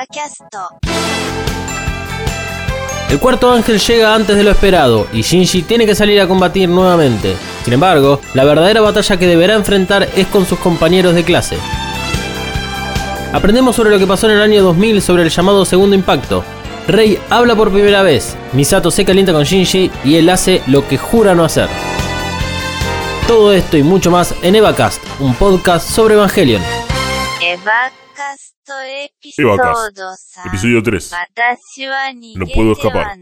エヴァキャスト El cuarto ángel llega antes de lo esperado y Shinji tiene que salir a combatir nuevamente. Sin embargo, la verdadera batalla que deberá enfrentar es con sus compañeros de clase. Aprendemos sobre lo que pasó en el año 2000 sobre el llamado segundo impacto. Rei habla por primera vez, Misato se calienta con Shinji y él hace lo que jura no hacer. Todo esto y mucho más en EvaCast, un podcast sobre Evangelion. エヴァカスト Evacas. Episodio 3. No puedo escapar.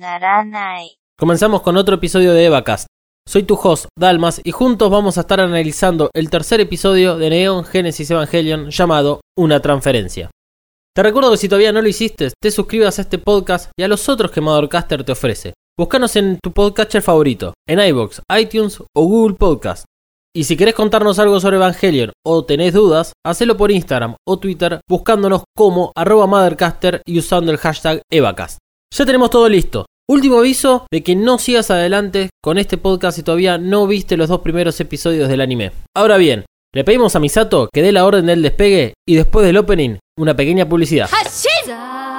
Comenzamos con otro episodio de Evacas. Soy tu host, Dalmas, y juntos vamos a estar analizando el tercer episodio de Neon Genesis Evangelion llamado Una transferencia. Te recuerdo que si todavía no lo hiciste, te suscribas a este podcast y a los otros que Madorcaster te ofrece. Búscanos en tu podcatcher favorito, en iBox, iTunes o Google Podcast. Y si querés contarnos algo sobre Evangelion o tenés dudas, hacelo por Instagram o Twitter buscándonos como arroba Mothercaster y usando el hashtag EvaCast. Ya tenemos todo listo. Último aviso de que no sigas adelante con este podcast si todavía no viste los dos primeros episodios del anime. Ahora bien, le pedimos a Misato que dé la orden del despegue y después del opening, una pequeña publicidad. 残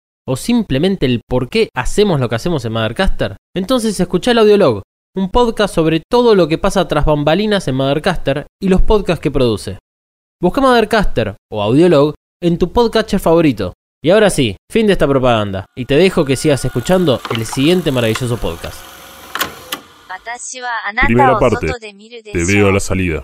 o simplemente el por qué hacemos lo que hacemos en Mothercaster? Entonces escucha el audiolog, un podcast sobre todo lo que pasa tras bambalinas en Mothercaster y los podcasts que produce. Busca Mothercaster o audiolog en tu podcatcher favorito. Y ahora sí, fin de esta propaganda, y te dejo que sigas escuchando el siguiente maravilloso podcast. Primera parte, te veo a la salida.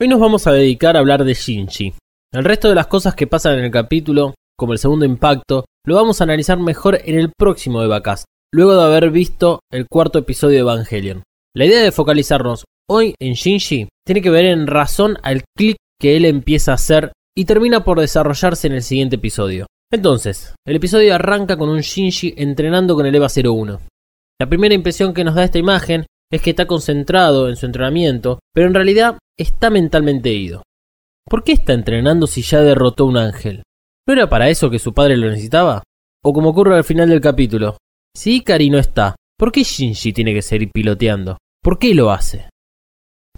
Hoy nos vamos a dedicar a hablar de Shinji. El resto de las cosas que pasan en el capítulo como el segundo impacto, lo vamos a analizar mejor en el próximo Evacast, luego de haber visto el cuarto episodio de Evangelion. La idea de focalizarnos hoy en Shinji tiene que ver en razón al clic que él empieza a hacer y termina por desarrollarse en el siguiente episodio. Entonces, el episodio arranca con un Shinji entrenando con el EVA 01. La primera impresión que nos da esta imagen es que está concentrado en su entrenamiento, pero en realidad está mentalmente ido. ¿Por qué está entrenando si ya derrotó un ángel? ¿No era para eso que su padre lo necesitaba? O como ocurre al final del capítulo, si Ikari no está, ¿por qué Shinji tiene que seguir piloteando? ¿Por qué lo hace?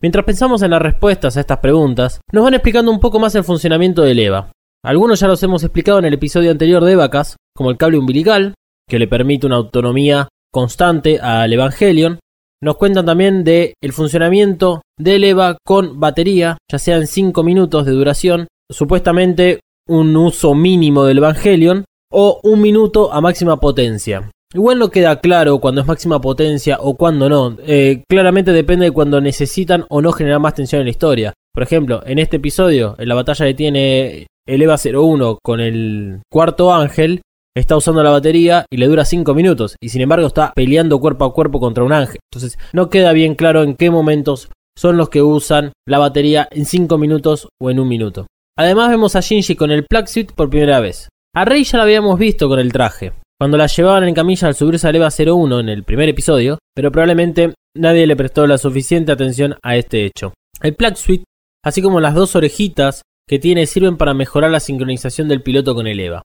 Mientras pensamos en las respuestas a estas preguntas, nos van explicando un poco más el funcionamiento del EVA. Algunos ya los hemos explicado en el episodio anterior de Evacas, como el cable umbilical, que le permite una autonomía constante al Evangelion. Nos cuentan también de el funcionamiento del EVA con batería, ya sea en 5 minutos de duración, supuestamente un uso mínimo del Evangelion, o un minuto a máxima potencia. Igual no queda claro cuando es máxima potencia o cuando no. Eh, claramente depende de cuando necesitan o no generar más tensión en la historia. Por ejemplo, en este episodio, en la batalla que tiene el EVA 01 con el cuarto ángel, está usando la batería y le dura 5 minutos. Y sin embargo está peleando cuerpo a cuerpo contra un ángel. Entonces no queda bien claro en qué momentos son los que usan la batería en 5 minutos o en un minuto. Además vemos a Shinji con el Plug Suit por primera vez. A Rey ya la habíamos visto con el traje. cuando la llevaban en camilla al subirse al EVA 01 en el primer episodio, pero probablemente nadie le prestó la suficiente atención a este hecho. El Plug Suite, así como las dos orejitas que tiene, sirven para mejorar la sincronización del piloto con el EVA.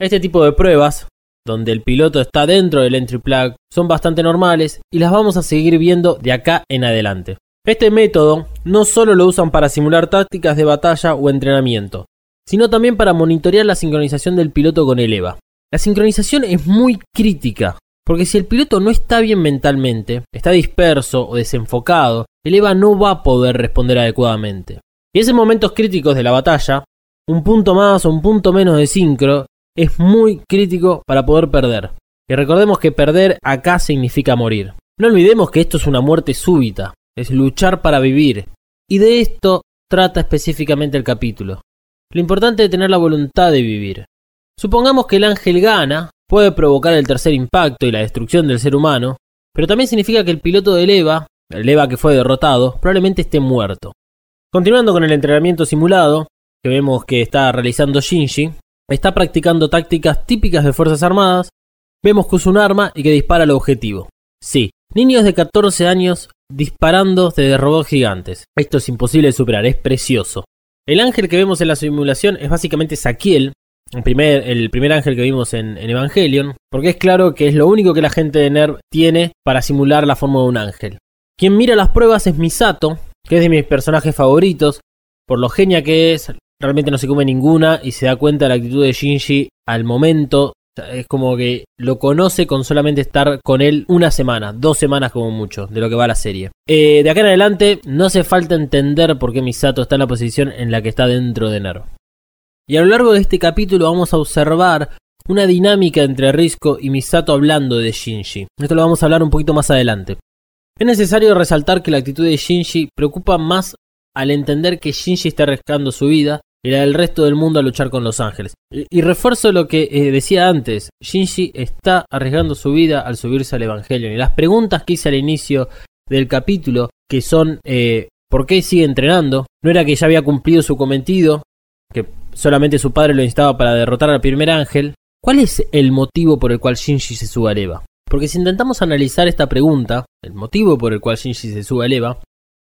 Este tipo de pruebas, donde el piloto está dentro del entry plug, son bastante normales y las vamos a seguir viendo de acá en adelante. Este método no solo lo usan para simular tácticas de batalla o entrenamiento, sino también para monitorear la sincronización del piloto con el EVA. La sincronización es muy crítica, porque si el piloto no está bien mentalmente, está disperso o desenfocado, el EVA no va a poder responder adecuadamente. Y es en momentos críticos de la batalla, un punto más o un punto menos de sincro es muy crítico para poder perder. Y recordemos que perder acá significa morir. No olvidemos que esto es una muerte súbita, es luchar para vivir. Y de esto trata específicamente el capítulo. Lo importante es tener la voluntad de vivir. Supongamos que el ángel gana, puede provocar el tercer impacto y la destrucción del ser humano, pero también significa que el piloto del EVA, el EVA que fue derrotado, probablemente esté muerto. Continuando con el entrenamiento simulado, que vemos que está realizando Shinji, está practicando tácticas típicas de Fuerzas Armadas, vemos que usa un arma y que dispara al objetivo. Sí, niños de 14 años disparando desde robots gigantes. Esto es imposible de superar, es precioso. El ángel que vemos en la simulación es básicamente Saquiel, el primer, el primer ángel que vimos en, Evangelion, porque es claro que es lo único que la gente de NERV tiene para simular la forma de un ángel. Quien mira las pruebas es Misato, que es de mis personajes favoritos, por lo genia que es, realmente no se come ninguna y se da cuenta de la actitud de Shinji al momento. Es como que lo conoce con solamente estar con él una semana, dos semanas como mucho, de lo que va la serie. Eh, de acá en adelante, no hace falta entender por qué Misato está en la posición en la que está dentro de NERV. Y a lo largo de este capítulo vamos a observar una dinámica entre Risco y Misato hablando de Shinji. Esto lo vamos a hablar un poquito más adelante. Es necesario resaltar que la actitud de Shinji preocupa más al entender que Shinji está arriesgando su vida y la del resto del mundo a luchar con los ángeles. Y, refuerzo lo que eh, decía antes, Shinji está arriesgando su vida al subirse al Evangelio. Y las preguntas que hice al inicio del capítulo, que son eh, ¿por qué sigue entrenando? No era que ya había cumplido su cometido, que solamente su padre lo instaba para derrotar al primer ángel, ¿cuál es el motivo por el cual Shinji se sube al Eva? Porque si intentamos analizar esta pregunta, el motivo por el cual Shinji se sube al Eva,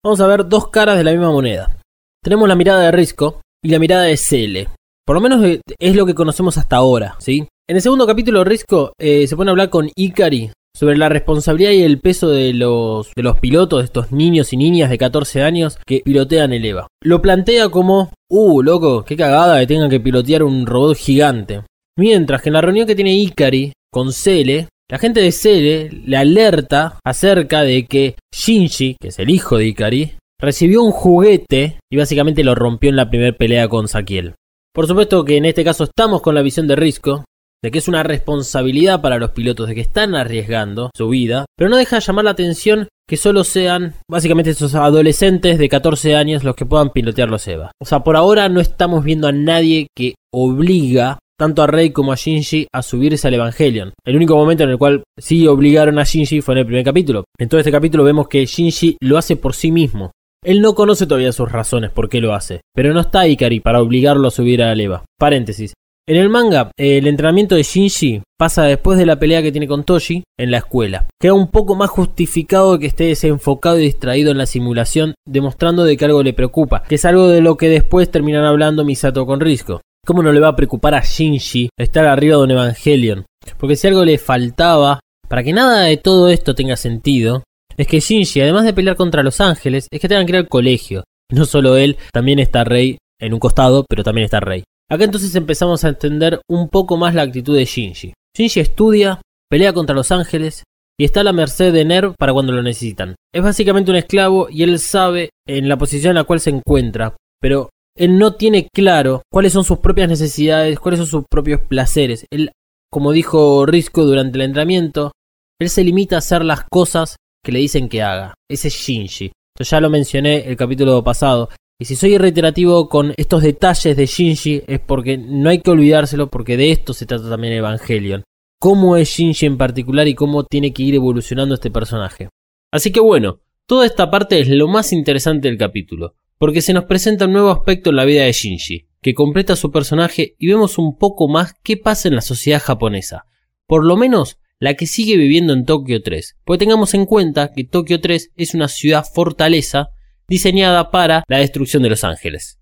vamos a ver dos caras de la misma moneda. Tenemos la mirada de Risco y la mirada de Cele. Por lo menos es lo que conocemos hasta ahora, ¿sí? En el segundo capítulo, Risco eh, se pone a hablar con Ikari sobre la responsabilidad y el peso de los, de los pilotos, de estos niños y niñas de 14 años que pilotean el EVA. Lo plantea como, uh, loco, qué cagada que tengan que pilotear un robot gigante. Mientras que en la reunión que tiene Ikari con Cele, la gente de Cele le alerta acerca de que Shinji, que es el hijo de Ikari, recibió un juguete y básicamente lo rompió en la primera pelea con Sakiel. Por supuesto que en este caso estamos con la visión de Risco, de que es una responsabilidad para los pilotos, de que están arriesgando su vida, pero no deja de llamar la atención que solo sean básicamente esos adolescentes de 14 años los que puedan pilotear los EVA. O sea, por ahora no estamos viendo a nadie que obliga tanto a Rey como a Shinji a subirse al Evangelion. El único momento en el cual sí obligaron a Shinji fue en el primer capítulo. En todo este capítulo vemos que Shinji lo hace por sí mismo. Él no conoce todavía sus razones por qué lo hace, pero no está Ikari para obligarlo a subir a Eva. Paréntesis. En el manga, el entrenamiento de Shinji pasa después de la pelea que tiene con Toshi en la escuela. Queda un poco más justificado que esté desenfocado y distraído en la simulación, demostrando de que algo le preocupa, que es algo de lo que después terminan hablando Misato con Risco. ¿Cómo no le va a preocupar a Shinji estar arriba de un Evangelion? Porque si algo le faltaba, para que nada de todo esto tenga sentido, es que Shinji, además de pelear contra los ángeles, es que tengan que ir al colegio. No solo él, también está Rey en un costado, pero también está Rey. Acá entonces empezamos a entender un poco más la actitud de Shinji. Shinji estudia, pelea contra los ángeles y está a la merced de Nerv para cuando lo necesitan. Es básicamente un esclavo y él sabe en la posición en la cual se encuentra, pero él no tiene claro cuáles son sus propias necesidades, cuáles son sus propios placeres. Él, como dijo Risco durante el entrenamiento, él se limita a hacer las cosas que le dicen que haga. Ese es Shinji. Yo ya lo mencioné el capítulo pasado. Y si soy reiterativo con estos detalles de Shinji es porque no hay que olvidárselo porque de esto se trata también Evangelion. Cómo es Shinji en particular y cómo tiene que ir evolucionando este personaje. Así que bueno, toda esta parte es lo más interesante del capítulo, porque se nos presenta un nuevo aspecto en la vida de Shinji, que completa su personaje y vemos un poco más qué pasa en la sociedad japonesa. por lo menos la que sigue viviendo en Tokio 3. Porque tengamos en cuenta que Tokio 3 es una ciudad fortaleza diseñada para la destrucción de Los Ángeles.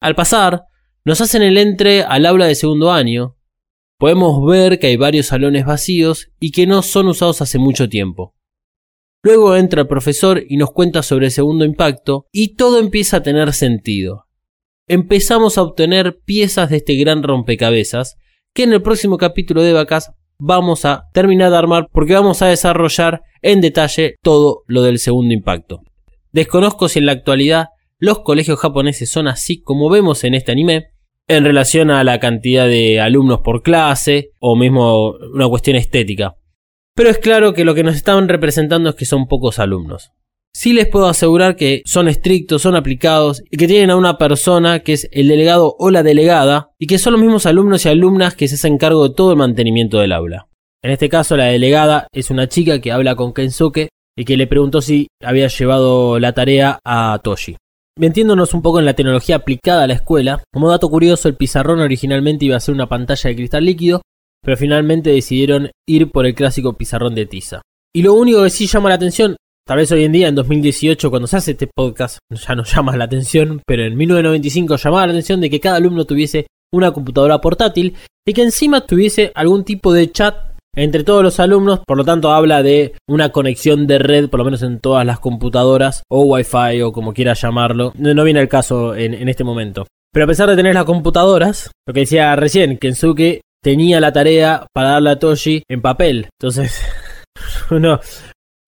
Al pasar, nos hacen el entre al aula de segundo año. Podemos ver que hay varios salones vacíos y que no son usados hace mucho tiempo. Luego entra el profesor y nos cuenta sobre el segundo impacto y todo empieza a tener sentido. Empezamos a obtener piezas de este gran rompecabezas que en el próximo capítulo de Vacas vamos a terminar de armar porque vamos a desarrollar en detalle todo lo del segundo impacto. Desconozco si en la actualidad los colegios japoneses son así como vemos en este anime, en relación a la cantidad de alumnos por clase o mismo una cuestión estética. Pero es claro que lo que nos estaban representando es que son pocos alumnos. Sí les puedo asegurar que son estrictos, son aplicados y que tienen a una persona que es el delegado o la delegada y que son los mismos alumnos y alumnas que se hacen cargo de todo el mantenimiento del aula. En este caso la delegada es una chica que habla con Kensuke y que le preguntó si había llevado la tarea a Toshi. Metiéndonos un poco en la tecnología aplicada a la escuela, como dato curioso el pizarrón originalmente iba a ser una pantalla de cristal líquido, pero finalmente decidieron ir por el clásico pizarrón de tiza. Y lo único que sí llama la atención Tal vez hoy en día, en 2018, cuando se hace este podcast, ya no llama la atención, pero en 1995 llamaba la atención de que cada alumno tuviese una computadora portátil y que encima tuviese algún tipo de chat entre todos los alumnos, por lo tanto habla de una conexión de red, por lo menos en todas las computadoras, o wifi, o como quiera llamarlo. No, viene el caso en, en, este momento. Pero a pesar de tener las computadoras, lo que decía recién, Kensuke tenía la tarea para darle a Toshi en papel. Entonces, uno,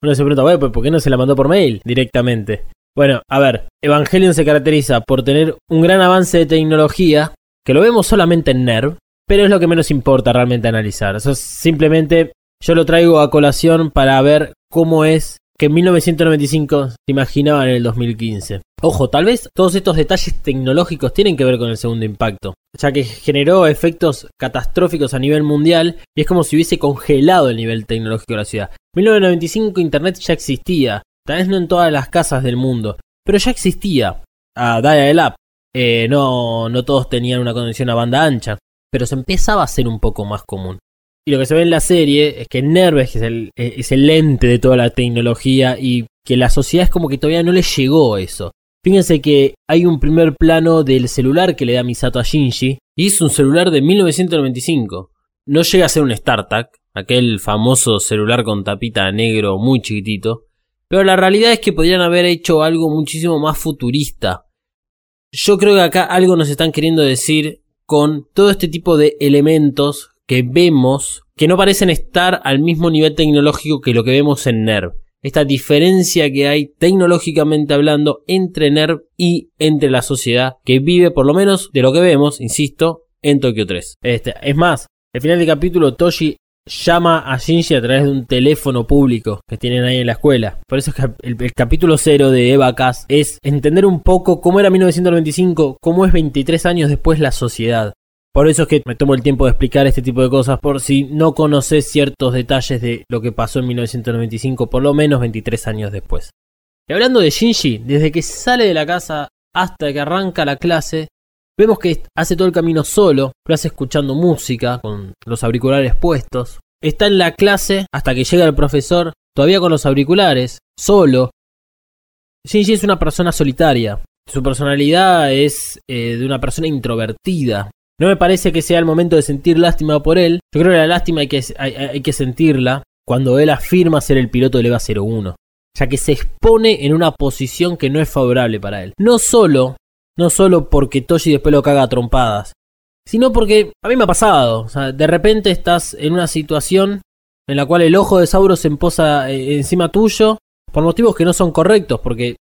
uno se pregunta, pues ¿por qué no se la mandó por mail directamente? Bueno, a ver, Evangelion se caracteriza por tener un gran avance de tecnología, que lo vemos solamente en NERV, pero es lo que menos importa realmente analizar. Eso simplemente yo lo traigo a colación para ver cómo es que en 1995 se imaginaba en el 2015. Ojo, tal vez todos estos detalles tecnológicos tienen que ver con el segundo impacto, ya que generó efectos catastróficos a nivel mundial y es como si hubiese congelado el nivel tecnológico de la ciudad. En 1995 Internet ya existía, tal vez no en todas las casas del mundo, pero ya existía. A dial-up, eh, no, no todos tenían una conexión a banda ancha, pero se empezaba a hacer un poco más común. Y lo que se ve en la serie es que Nerves es el, es el lente de toda la tecnología y que la sociedad es como que todavía no le llegó eso. Fíjense que hay un primer plano del celular que le da Misato a Shinji y es un celular de 1995. No llega a ser un StarTAC, aquel famoso celular con tapita negro muy chiquitito, pero la realidad es que podrían haber hecho algo muchísimo más futurista. Yo creo que acá algo nos están queriendo decir con todo este tipo de elementos que vemos que no parecen estar al mismo nivel tecnológico que lo que vemos en NERV. Esta diferencia que hay tecnológicamente hablando entre NERV y entre la sociedad que vive, por lo menos de lo que vemos, insisto, en Tokio 3. Este, es más, al final del capítulo Toshi llama a Shinji a través de un teléfono público que tienen ahí en la escuela. Por eso es que el, capítulo 0 de Eva Cass es entender un poco cómo era 1995, cómo es 23 años después la sociedad. Por eso es que me tomo el tiempo de explicar este tipo de cosas, por si no conoces ciertos detalles de lo que pasó en 1995, por lo menos 23 años después. Y hablando de Shinji, desde que sale de la casa hasta que arranca la clase, vemos que hace todo el camino solo, lo hace escuchando música, con los auriculares puestos. Está en la clase hasta que llega el profesor, todavía con los auriculares, solo. Shinji es una persona solitaria. Su personalidad es eh, de una persona introvertida. No me parece que sea el momento de sentir lástima por él. Yo creo que la lástima hay que, hay, que sentirla cuando él afirma ser el piloto del EVA 01. Ya que se expone en una posición que no es favorable para él. No solo, no solo porque Toshi después lo caga a trompadas. Sino porque a mí me ha pasado. O sea, de repente estás en una situación en la cual el ojo de Sauro se emposa eh, encima tuyo por motivos que no son correctos, porque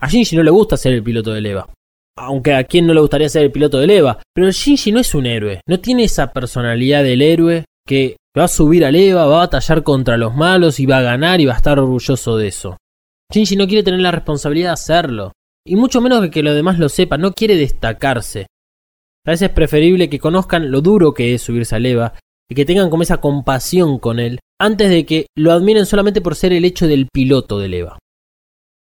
a Shinji no le gusta ser el piloto del EVA aunque a quien no le gustaría ser el piloto del EVA, pero Shinji no es un héroe, no tiene esa personalidad del héroe que va a subir al EVA, va a batallar contra los malos y va a ganar y va a estar orgulloso de eso. Shinji no quiere tener la responsabilidad de hacerlo, y mucho menos que los demás lo sepan, no quiere destacarse. A veces es preferible que conozcan lo duro que es subirse al EVA y que tengan como esa compasión con él antes de que lo admiren solamente por ser el hecho del piloto del EVA.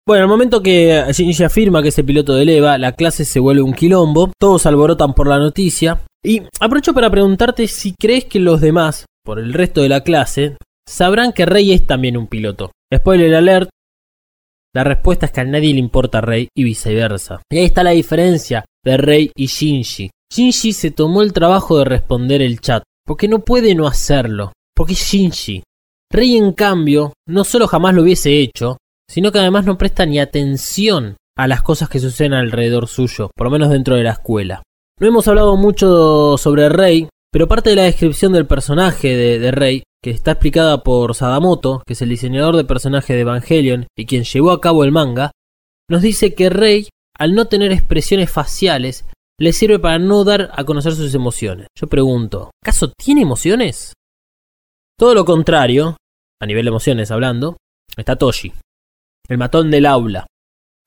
Bueno, al momento que Shinji afirma que es el piloto de EVA, la clase se vuelve un quilombo, todos alborotan por la noticia. Y aprovecho para preguntarte si crees que los demás por el resto de la clase, sabrán que Rey es también un piloto. Spoiler alert, la respuesta es que a nadie le importa Rey y viceversa. Y ahí está la diferencia de Rey y Shinji. Shinji se tomó el trabajo de responder el chat, porque no puede no hacerlo, porque es Shinji. Rey en cambio, no solo jamás lo hubiese hecho, sino que además no presta ni atención a las cosas que suceden alrededor suyo, por lo menos dentro de la escuela. No hemos hablado mucho sobre Rey, pero parte de la descripción del personaje de, Rey, que está explicada por Sadamoto, que es el diseñador de personaje de Evangelion y quien llevó a cabo el manga, nos dice que Rey, al no tener expresiones faciales, le sirve para no dar a conocer sus emociones. Yo pregunto, ¿acaso tiene emociones? Todo lo contrario, a nivel de emociones hablando, está Toshi, el matón del aula,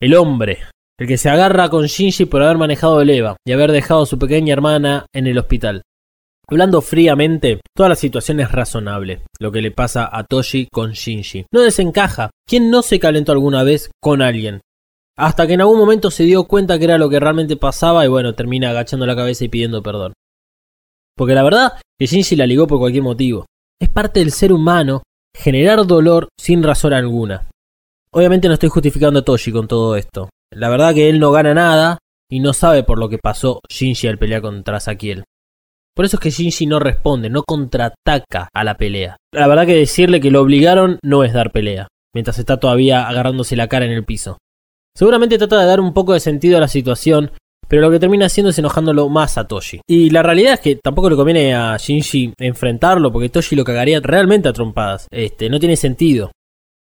el hombre, el que se agarra con Shinji por haber manejado el EVA y haber dejado a su pequeña hermana en el hospital. Hablando fríamente, toda la situación es razonable, lo que le pasa a Toshi con Shinji. No desencaja. ¿Quién no se calentó alguna vez con alguien? Hasta que en algún momento se dio cuenta que era lo que realmente pasaba y bueno, termina agachando la cabeza y pidiendo perdón. Porque la verdad que Shinji la ligó por cualquier motivo. Es parte del ser humano generar dolor sin razón alguna. Obviamente no estoy justificando a Toshi con todo esto. La verdad que él no gana nada y no sabe por lo que pasó Shinji al pelear contra Sakiel. Por eso es que Shinji no responde, no contraataca a la pelea. La verdad que decirle que lo obligaron no es dar pelea, mientras está todavía agarrándose la cara en el piso. Seguramente trata de dar un poco de sentido a la situación, pero lo que termina haciendo es enojándolo más a Toshi. Y la realidad es que tampoco le conviene a Shinji enfrentarlo, porque Toshi lo cagaría realmente a trompadas. Este, no tiene sentido.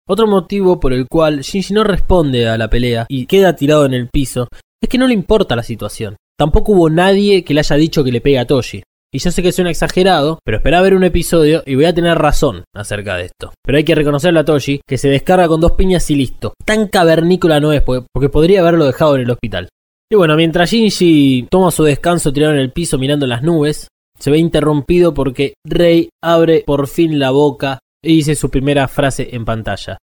Otro motivo por el cual Shinji no responde a la pelea y queda tirado en el piso es que no le importa la situación. Tampoco hubo nadie que le haya dicho que le pegue a Toshi. Y yo sé que suena exagerado, pero espera ver un episodio y voy a tener razón acerca de esto. Pero hay que reconocerle a Toshi que se descarga con dos piñas y listo. Tan cavernícola no es, porque podría haberlo dejado en el hospital. Y bueno, mientras Shinji toma su descanso tirado en el piso mirando las nubes, se ve interrumpido porque Rey abre por fin la boca y dice su primera frase en pantalla.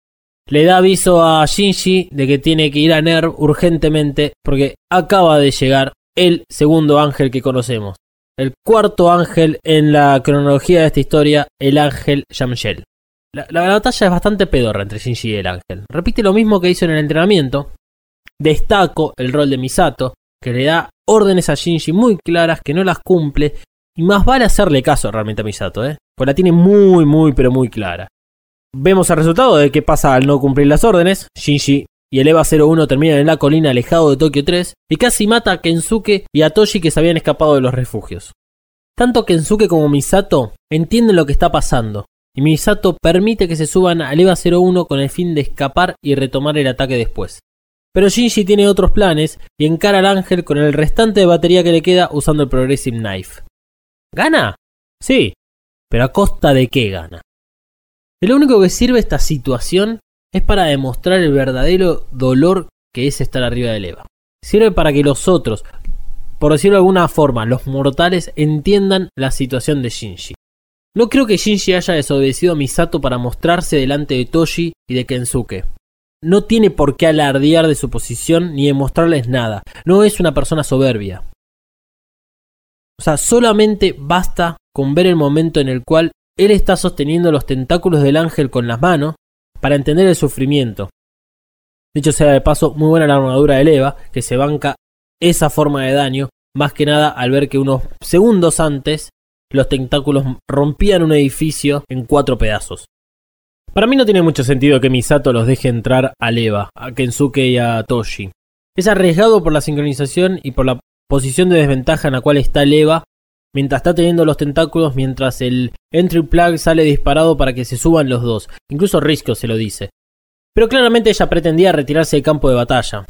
Le da aviso a Shinji de que tiene que ir a NERV urgentemente porque acaba de llegar el segundo ángel que conocemos. El cuarto ángel en la cronología de esta historia, el ángel Yamshel. La, la, batalla es bastante pedorra entre Shinji y el ángel. Repite lo mismo que hizo en el entrenamiento. Destaco el rol de Misato, que le da órdenes a Shinji muy claras que no las cumple. Y más vale hacerle caso realmente a Misato, ¿eh? Pues la tiene muy, muy, pero muy clara. Vemos el resultado de qué pasa al no cumplir las órdenes. Shinji y el EVA 01 terminan en la colina alejado de Tokio 3 y casi mata a Kensuke y a Toshi que se habían escapado de los refugios. Tanto Kensuke como Misato entienden lo que está pasando y Misato permite que se suban al EVA 01 con el fin de escapar y retomar el ataque después. Pero Shinji tiene otros planes y encara al ángel con el restante de batería que le queda usando el Progressive Knife. ¿Gana? Sí, pero ¿a costa de qué gana? Lo único que sirve esta situación es para demostrar el verdadero dolor que es estar arriba del Eva. Sirve para que los otros, por decirlo de alguna forma, los mortales entiendan la situación de Shinji. No creo que Shinji haya desobedecido a Misato para mostrarse delante de Toshi y de Kensuke. No tiene por qué alardear de su posición ni demostrarles nada. No es una persona soberbia. O sea, solamente basta con ver el momento en el cual él está sosteniendo los tentáculos del ángel con las manos para entender el sufrimiento. Dicho sea de paso, muy buena la armadura de Eva, que se banca esa forma de daño, más que nada al ver que unos segundos antes los tentáculos rompían un edificio en cuatro pedazos. Para mí no tiene mucho sentido que Misato los deje entrar a Eva, a Kensuke y a Toshi. Es arriesgado por la sincronización y por la posición de desventaja en la cual está Eva mientras está teniendo los tentáculos mientras el entry plug sale disparado para que se suban los dos. Incluso Risco se lo dice. Pero claramente ella pretendía retirarse del campo de batalla.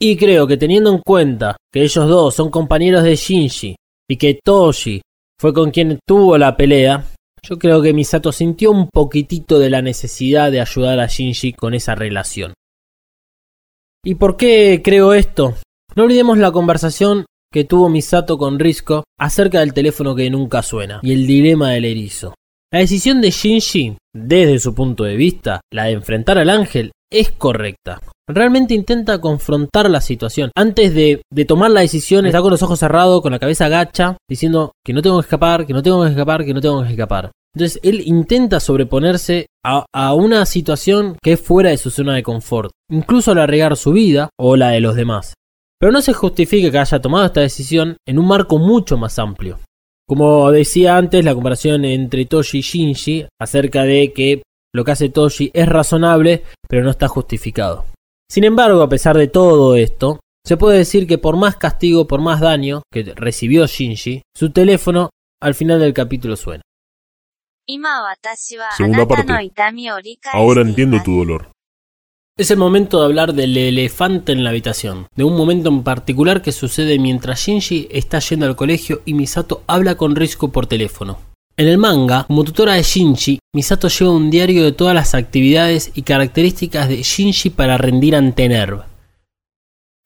Y creo que teniendo en cuenta que ellos dos son compañeros de Shinji y que Toshi fue con quien tuvo la pelea, yo creo que Misato sintió un poquitito de la necesidad de ayudar a Shinji con esa relación. ¿Y por qué creo esto? No olvidemos la conversación que tuvo Misato con Risco acerca del teléfono que nunca suena y el dilema del erizo. La decisión de Shinji, desde su punto de vista, la de enfrentar al ángel, es correcta. Realmente intenta confrontar la situación. Antes de, tomar la decisión, está con los ojos cerrados, con la cabeza gacha, diciendo que no tengo que escapar, que no tengo que escapar, que no tengo que escapar. Entonces él intenta sobreponerse a, a, una situación que es fuera de su zona de confort, incluso al arriesgar su vida o la de los demás. Pero no se justifica que haya tomado esta decisión en un marco mucho más amplio. Como decía antes, la comparación entre Toshi y Shinji acerca de que lo que hace Toshi es razonable, pero no está justificado. Sin embargo, a pesar de todo esto, se puede decir que por más castigo, por más daño que recibió Shinji, su teléfono al final del capítulo suena. Segunda parte. Ahora entiendo tu dolor. Es el momento de hablar del elefante en la habitación, de un momento en particular que sucede mientras Shinji está yendo al colegio y Misato habla con Risco por teléfono. En el manga, como tutora de Shinji, Misato lleva un diario de todas las actividades y características de Shinji para rendir ante NERV.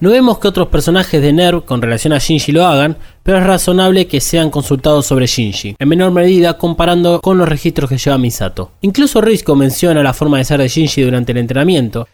No vemos que otros personajes de NERV con relación a Shinji lo hagan, pero es razonable que sean consultados sobre Shinji, en menor medida comparando con los registros que lleva Misato. Incluso Risco menciona la forma de ser de Shinji durante el entrenamiento.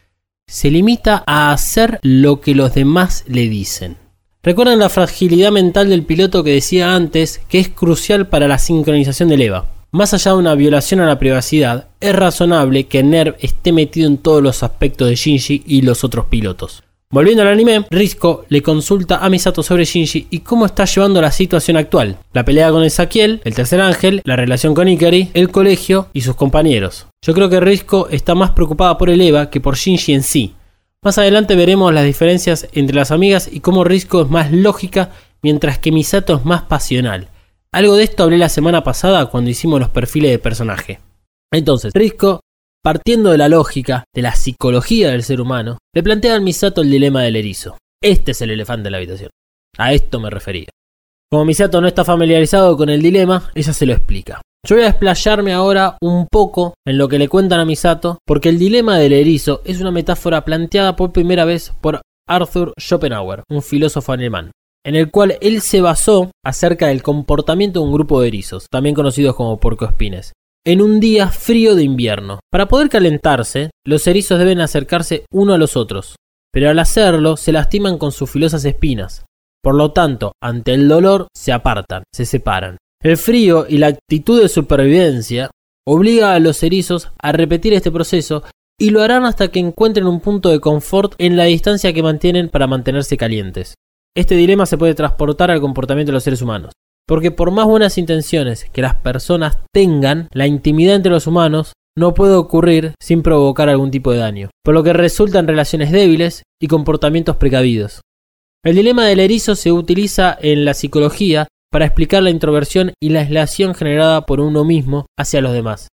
Se limita a hacer lo que los demás le dicen. Recuerden la fragilidad mental del piloto que decía antes que es crucial para la sincronización del EVA. Más allá de una violación a la privacidad, es razonable que NERV esté metido en todos los aspectos de Shinji y los otros pilotos. Volviendo al anime, Risco le consulta a Misato sobre Shinji y cómo está llevando la situación actual. La pelea con Ezequiel, el tercer ángel, la relación con Ikari, el colegio y sus compañeros. Yo creo que Risco está más preocupada por el Eva que por Shinji en sí. Más adelante veremos las diferencias entre las amigas y cómo Risco es más lógica mientras que Misato es más pasional. Algo de esto hablé la semana pasada cuando hicimos los perfiles de personaje. Entonces, Risco Partiendo de la lógica, de la psicología del ser humano, le plantea al Misato el dilema del erizo. Este es el elefante de la habitación. A esto me refería. Como Misato no está familiarizado con el dilema, ella se lo explica. Yo voy a explayarme ahora un poco en lo que le cuentan a Misato, porque el dilema del erizo es una metáfora planteada por primera vez por Arthur Schopenhauer, un filósofo alemán, en el cual él se basó acerca del comportamiento de un grupo de erizos, también conocidos como porcoespines, en un día frío de invierno. Para poder calentarse, los erizos deben acercarse uno a los otros, pero al hacerlo se lastiman con sus filosas espinas. Por lo tanto, ante el dolor se apartan, se separan. El frío y la actitud de supervivencia obliga a los erizos a repetir este proceso y lo harán hasta que encuentren un punto de confort en la distancia que mantienen para mantenerse calientes. Este dilema se puede transportar al comportamiento de los seres humanos. Porque por más buenas intenciones que las personas tengan, la intimidad entre los humanos no puede ocurrir sin provocar algún tipo de daño, por lo que resultan relaciones débiles y comportamientos precavidos. El dilema del erizo se utiliza en la psicología para explicar la introversión y la aislación generada por uno mismo hacia los demás.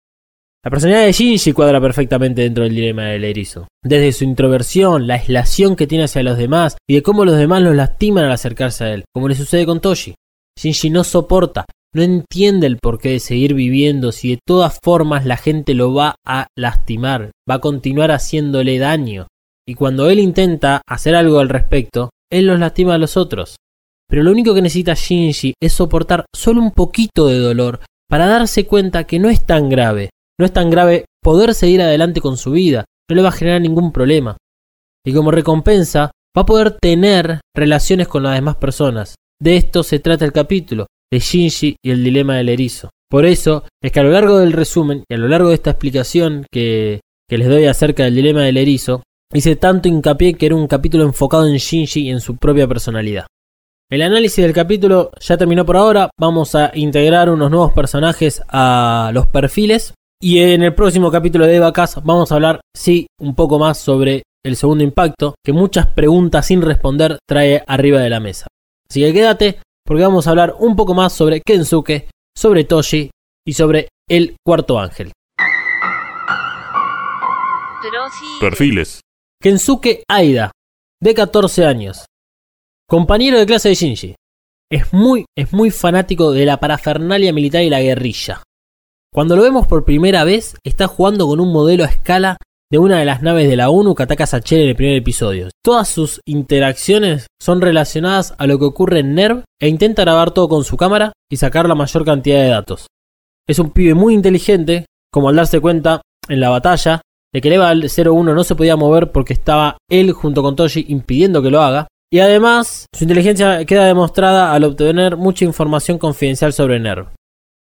La personalidad de Shinji cuadra perfectamente dentro del dilema del erizo. Desde su introversión, la aislación que tiene hacia los demás y de cómo los demás los lastiman al acercarse a él, como le sucede con Toshi. Shinji no soporta, no entiende el porqué de seguir viviendo si de todas formas la gente lo va a lastimar, va a continuar haciéndole daño. Y cuando él intenta hacer algo al respecto, él los lastima a los otros. Pero lo único que necesita Shinji es soportar solo un poquito de dolor para darse cuenta que no es tan grave. No es tan grave poder seguir adelante con su vida, no le va a generar ningún problema. Y como recompensa, va a poder tener relaciones con las demás personas, de esto se trata el capítulo, de Shinji y el dilema del erizo. Por eso es que a lo largo del resumen y a lo largo de esta explicación que, que les doy acerca del dilema del erizo, hice tanto hincapié que era un capítulo enfocado en Shinji y en su propia personalidad. El análisis del capítulo ya terminó por ahora, vamos a integrar unos nuevos personajes a los perfiles y en el próximo capítulo de Vacas vamos a hablar, sí, un poco más sobre el segundo impacto que muchas preguntas sin responder trae arriba de la mesa. Así que quédate porque vamos a hablar un poco más sobre Kensuke, sobre Toshi y sobre el cuarto ángel. Perfiles. Kensuke Aida, de 14 años. Compañero de clase de Shinji. Es muy, es muy fanático de la parafernalia militar y la guerrilla. Cuando lo vemos por primera vez, está jugando con un modelo a escala de una de las naves de la ONU que ataca a en el primer episodio. Todas sus interacciones son relacionadas a lo que ocurre en NERV e intenta grabar todo con su cámara y sacar la mayor cantidad de datos. Es un pibe muy inteligente, como al darse cuenta en la batalla de que el EVA 01 no se podía mover porque estaba él junto con Toshi impidiendo que lo haga. Y además, su inteligencia queda demostrada al obtener mucha información confidencial sobre NERV.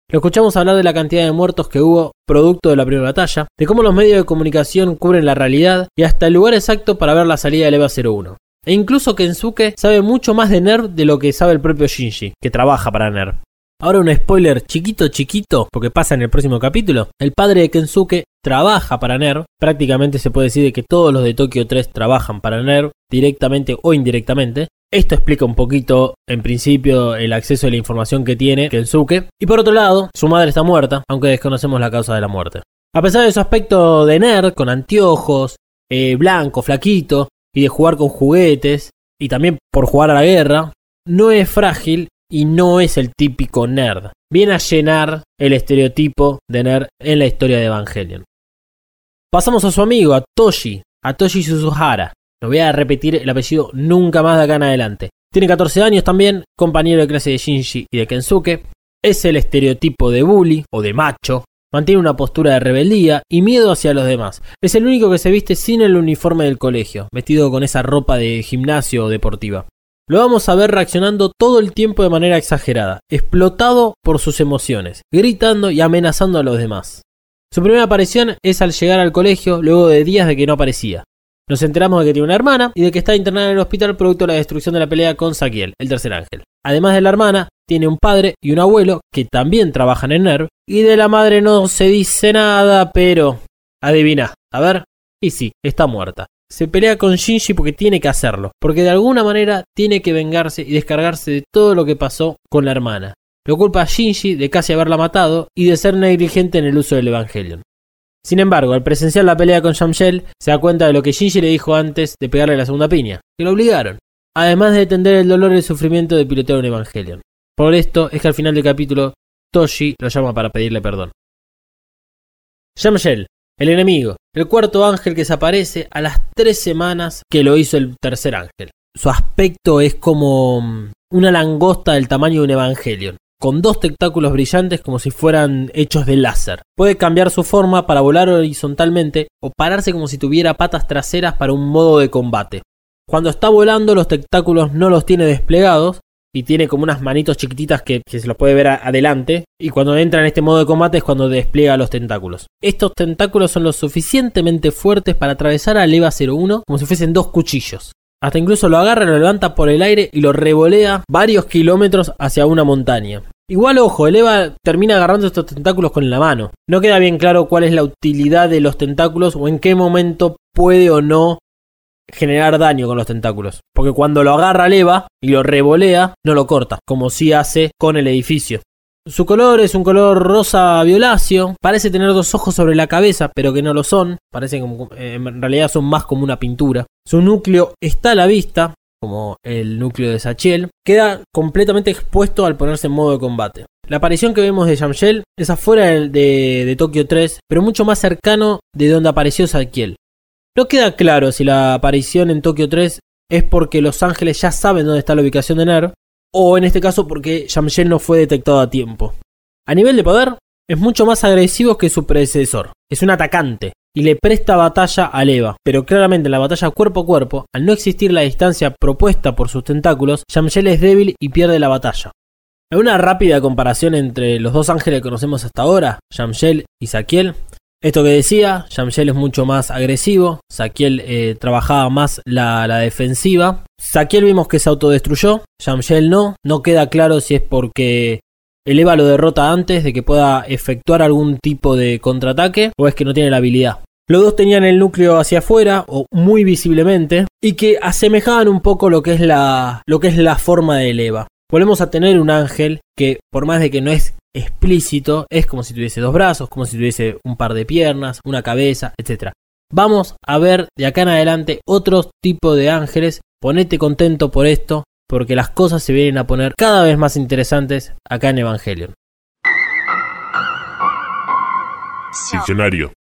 Lo escuchamos hablar de la cantidad de muertos que hubo producto de la primera batalla, de cómo los medios de comunicación cubren la realidad y hasta el lugar exacto para ver la salida del EVA 01. E incluso Kensuke sabe mucho más de NERV de lo que sabe el propio Shinji, que trabaja para NERV. Ahora un spoiler chiquito chiquito, porque pasa en el próximo capítulo. El padre de Kensuke trabaja para NERV. Prácticamente se puede decir que todos los de Tokio 3 trabajan para NERV, directamente o indirectamente. Esto explica un poquito, en principio, el acceso a la información que tiene Kensuke. Y por otro lado, su madre está muerta, aunque desconocemos la causa de la muerte. A pesar de su aspecto de nerd, con anteojos, eh, blanco, flaquito, y de jugar con juguetes, y también por jugar a la guerra, no es frágil y no es el típico nerd. Viene a llenar el estereotipo de nerd en la historia de Evangelion. Pasamos a su amigo, a Toshi, a Toshi Suzuhara. No voy a repetir el apellido nunca más de acá en adelante. Tiene 14 años también, compañero de clase de Shinji y de Kensuke. Es el estereotipo de bully o de macho. Mantiene una postura de rebeldía y miedo hacia los demás. Es el único que se viste sin el uniforme del colegio, vestido con esa ropa de gimnasio o deportiva. Lo vamos a ver reaccionando todo el tiempo de manera exagerada, explotado por sus emociones, gritando y amenazando a los demás. Su primera aparición es al llegar al colegio luego de días de que no aparecía. Nos enteramos de que tiene una hermana y de que está internada en el hospital producto de la destrucción de la pelea con Saquiel, el tercer ángel. Además de la hermana, tiene un padre y un abuelo que también trabajan en NERV, y de la madre no se dice nada, pero... Adivina, a ver. Y sí, está muerta se pelea con Shinji porque tiene que hacerlo, porque de alguna manera tiene que vengarse y descargarse de todo lo que pasó con la hermana. Lo culpa a Shinji de casi haberla matado y de ser negligente en el uso del Evangelion. Sin embargo, al presenciar la pelea con Shamshel, se da cuenta de lo que Shinji le dijo antes de pegarle la segunda piña, que lo obligaron, además de entender el dolor y el sufrimiento de pilotear un Evangelion. Por esto es que al final del capítulo, Toshi lo llama para pedirle perdón. Shamshel, el enemigo, el cuarto ángel que desaparece a las tres semanas que lo hizo el tercer ángel. Su aspecto es como mm, una langosta del tamaño de un Evangelion, con dos tentáculos brillantes como si fueran hechos de láser. Puede cambiar su forma para volar horizontalmente o pararse como si tuviera patas traseras para un modo de combate. Cuando está volando los tentáculos no los tiene desplegados, y tiene como unas manitos chiquititas que, se los puede ver adelante. Y cuando entra en este modo de combate es cuando despliega los tentáculos. Estos tentáculos son lo suficientemente fuertes para atravesar al EVA 01 como si fuesen dos cuchillos. Hasta incluso lo agarra, lo levanta por el aire y lo revolea varios kilómetros hacia una montaña. Igual ojo, el Eva termina agarrando estos tentáculos con la mano. No queda bien claro cuál es la utilidad de los tentáculos o en qué momento puede o no generar daño con los tentáculos. Porque cuando lo agarra leva y lo revolea, no lo corta, como si hace con el edificio. Su color es un color rosa violáceo, parece tener dos ojos sobre la cabeza, pero que no lo son, parece eh, en realidad son más como una pintura. Su núcleo está a la vista, como el núcleo de Sachiel, queda completamente expuesto al ponerse en modo de combate. La aparición que vemos de Yamshel es afuera de, de, Tokio 3, pero mucho más cercano de donde apareció Sachiel. No queda claro si la aparición en Tokio 3 es porque Los Ángeles ya saben dónde está la ubicación de Ner, o en este caso porque Yamchen no fue detectado a tiempo. A nivel de poder, es mucho más agresivo que su predecesor. Es un atacante y le presta batalla a Eva, pero claramente en la batalla cuerpo a cuerpo, al no existir la distancia propuesta por sus tentáculos, Yamchel es débil y pierde la batalla. En una rápida comparación entre los dos ángeles que conocemos hasta ahora, Yamchel y Saquiel, esto que decía, Yamshel es mucho más agresivo, Saquiel eh, trabajaba más la, defensiva. Saquiel vimos que se autodestruyó, Yamshel no, no queda claro si es porque el Eva lo derrota antes de que pueda efectuar algún tipo de contraataque o es que no tiene la habilidad. Los dos tenían el núcleo hacia afuera o muy visiblemente y que asemejaban un poco lo que es la, lo que es la forma del Eva. Volvemos a tener un ángel que por más de que no es explícito, es como si tuviese dos brazos, como si tuviese un par de piernas, una cabeza, etc. Vamos a ver de acá en adelante otro tipo de ángeles. Ponete contento por esto, porque las cosas se vienen a poner cada vez más interesantes acá en Evangelion. Diccionario.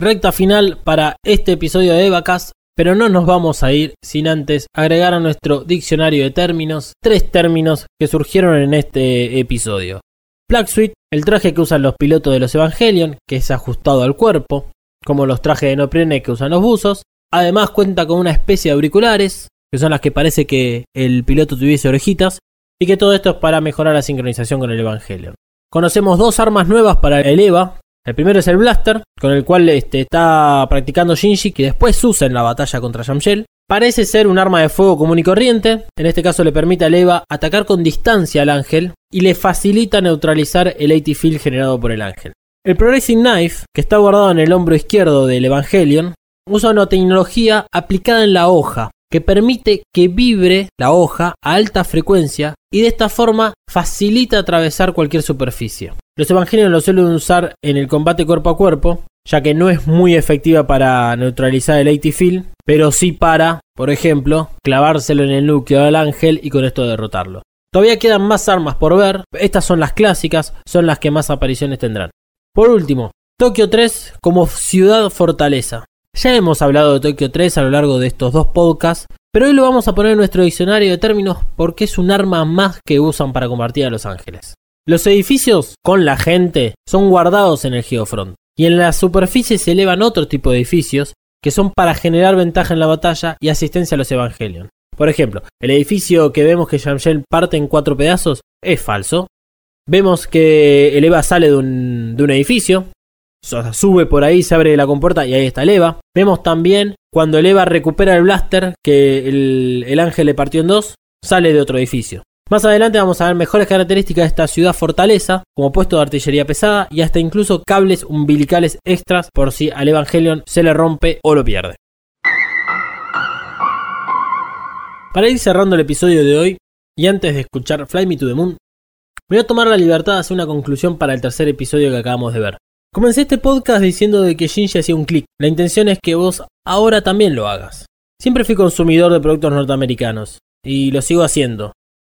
Recta final para este episodio de Evacast, pero no nos vamos a ir sin antes agregar a nuestro diccionario de términos tres términos que surgieron en este episodio. Black Suite, el traje que usan los pilotos de los Evangelion, que es ajustado al cuerpo, como los trajes de neoprene que usan los buzos. Además cuenta con una especie de auriculares, que son las que parece que el piloto tuviese orejitas, y que todo esto es para mejorar la sincronización con el Evangelion. conocemos dos armas nuevas para el Eva. El primero es el Blaster, con el cual este, está practicando Shinji, que después usa en la batalla contra Yamshel. Parece ser un arma de fuego común y corriente, en este caso le permite a Eva atacar con distancia al ángel y le facilita neutralizar el AT Field generado por el ángel. El Progressing Knife, que está guardado en el hombro izquierdo del Evangelion, usa una tecnología aplicada en la hoja, que permite que vibre la hoja a alta frecuencia y de esta forma facilita atravesar cualquier superficie. Los evangelios lo suelen usar en el combate cuerpo a cuerpo, ya que no es muy efectiva para neutralizar el AT Field, pero sí para, por ejemplo, clavárselo en el núcleo del ángel y con esto derrotarlo. Todavía quedan más armas por ver, estas son las clásicas, son las que más apariciones tendrán. Por último, Tokio 3 como ciudad fortaleza. Ya hemos hablado de Tokio 3 a lo largo de estos dos podcasts, pero hoy lo vamos a poner en nuestro diccionario de términos porque es un arma más que usan para combatir a los ángeles. Los edificios con la gente son guardados en el Geofront, y en la superficie se elevan otro tipo de edificios que son para generar ventaja en la batalla y asistencia a los Evangelion. Por ejemplo, el edificio que vemos que Shamshel parte en cuatro pedazos es falso. Vemos que el Eva sale de un edificio, sube por ahí, se abre la compuerta y ahí está el Eva. Vemos también cuando el Eva recupera el blaster que el, ángel le partió en dos, sale de otro edificio. Más adelante vamos a ver mejores características de esta ciudad fortaleza, como puesto de artillería pesada y hasta incluso cables umbilicales extras por si al Evangelion se le rompe o lo pierde. Para ir cerrando el episodio de hoy, y antes de escuchar Fly Me to the Moon, me voy a tomar la libertad de hacer una conclusión para el tercer episodio que acabamos de ver. Comencé este podcast diciendo de que Shinji hacía un clic. La intención es que vos ahora también lo hagas. Siempre fui consumidor de productos norteamericanos y lo sigo haciendo.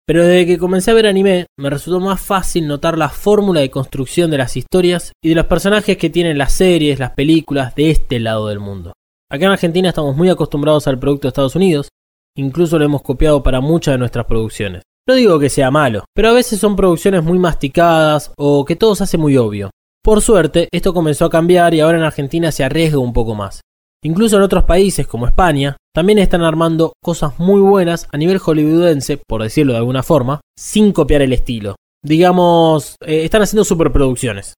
Pero desde que comencé a ver anime, me resultó más fácil notar la fórmula de construcción de las historias y de los personajes que tienen las series, las películas de este lado del mundo. Acá en Argentina estamos muy acostumbrados al producto de Estados Unidos, incluso lo hemos copiado para muchas de nuestras producciones. No digo que sea malo, pero a veces son producciones muy masticadas o que todo se hace muy obvio. Por suerte, esto comenzó a cambiar y ahora en Argentina se arriesga un poco más. Incluso en otros países como España, también están armando cosas muy buenas a nivel hollywoodense, por decirlo de alguna forma, sin copiar el estilo. Digamos, eh, están haciendo superproducciones.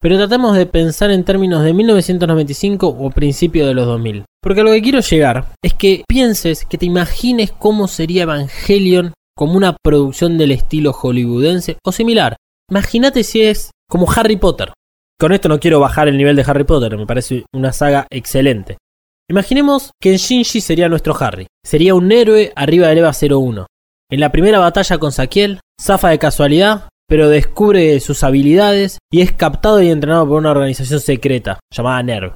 Pero tratemos de pensar en términos de 1995 o principio de los 2000. Porque lo que quiero llegar es que pienses, que te imagines cómo sería Evangelion como una producción del estilo hollywoodense o similar. Imagínate si es como Harry Potter. Con esto no quiero bajar el nivel de Harry Potter, me parece una saga excelente. Imaginemos que Shinji sería nuestro Harry. Sería un héroe arriba del EVA 01. En la primera batalla con Sakiel, zafa de casualidad, pero descubre sus habilidades y es captado y entrenado por una organización secreta llamada NERV.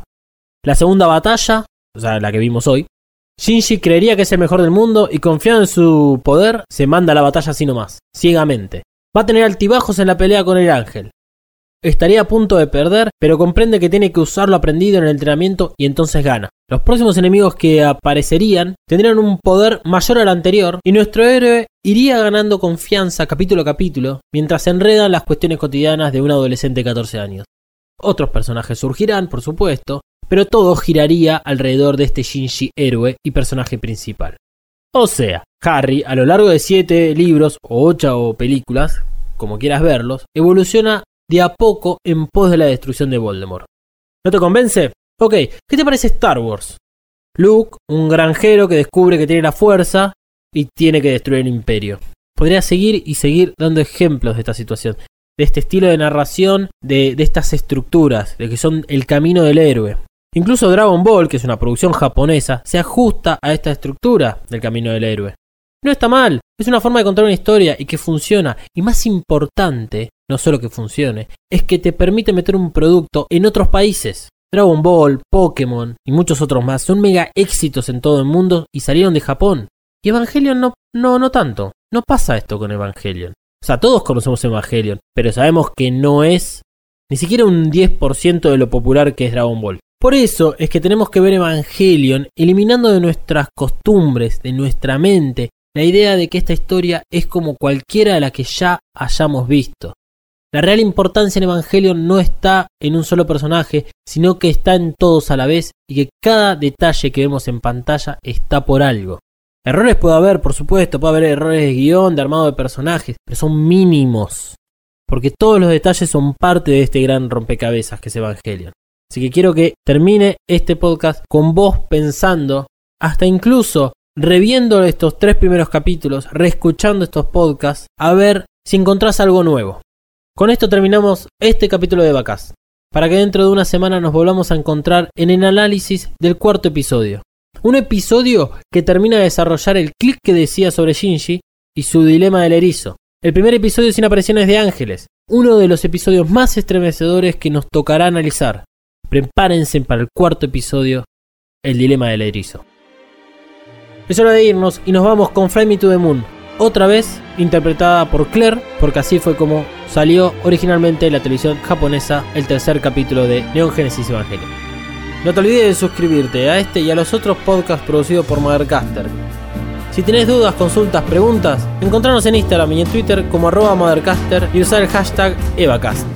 La segunda batalla, o sea, la que vimos hoy, Shinji creería que es el mejor del mundo y confiado en su poder, se manda a la batalla así nomás, ciegamente. Va a tener altibajos en la pelea con el ángel, estaría a punto de perder, pero comprende que tiene que usar lo aprendido en el entrenamiento y entonces gana. Los próximos enemigos que aparecerían tendrían un poder mayor al anterior y nuestro héroe iría ganando confianza capítulo a capítulo mientras se enredan las cuestiones cotidianas de un adolescente de 14 años. Otros personajes surgirán, por supuesto, pero todo giraría alrededor de este Shinji héroe y personaje principal. O sea, Harry, a lo largo de 7 libros o 8 o películas, como quieras verlos, evoluciona de a poco en pos de la destrucción de Voldemort. ¿No te convence? Ok, ¿qué te parece Star Wars? Luke, un granjero que descubre que tiene la fuerza y tiene que destruir el imperio. Podría seguir y seguir dando ejemplos de esta situación, de este estilo de narración, de, de estas estructuras, de que son el camino del héroe. Incluso Dragon Ball, que es una producción japonesa, se ajusta a esta estructura del camino del héroe. No está mal, es una forma de contar una historia y que funciona. Y más importante, no solo que funcione, es que te permite meter un producto en otros países. Dragon Ball, Pokémon y muchos otros más son mega éxitos en todo el mundo y salieron de Japón. Y Evangelion no, no, no tanto. No pasa esto con Evangelion. O sea, todos conocemos Evangelion, pero sabemos que no es ni siquiera un 10% de lo popular que es Dragon Ball. Por eso es que tenemos que ver Evangelion eliminando de nuestras costumbres, de nuestra mente, la idea de que esta historia es como cualquiera de la que ya hayamos visto. La real importancia en Evangelion no está en un solo personaje, sino que está en todos a la vez y que cada detalle que vemos en pantalla está por algo. Errores puede haber, por supuesto, puede haber errores de guion, de armado de personajes, pero son mínimos. porque todos los detalles son parte de este gran rompecabezas que es Evangelion. Así que quiero que termine este podcast con vos pensando, hasta incluso reviendo estos tres primeros capítulos, reescuchando estos podcasts, a ver si encontrás algo nuevo. Con esto terminamos este capítulo de Vacas, para que dentro de una semana nos volvamos a encontrar en el análisis del cuarto episodio. Un episodio que termina de desarrollar el clic que decía sobre Shinji y su dilema del erizo. El primer episodio sin apariciones de ángeles, uno de los episodios más estremecedores que nos tocará analizar. Prepárense para el cuarto episodio, el dilema del erizo. Es hora de irnos y nos vamos con Fly Me to the Moon, otra vez interpretada por Claire, porque así fue como salió originalmente en la televisión japonesa el tercer capítulo de Neon Genesis Evangelion. No te olvides de suscribirte a este y a los otros podcasts producidos por Mothercaster. Si tenés dudas, consultas, preguntas, encontrarnos en Instagram y en Twitter como arroba Mothercaster y usar el hashtag EvaCast.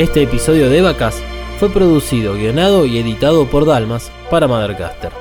Este episodio de Vacas fue producido, guionado y editado por Dalmas para Mothercaster.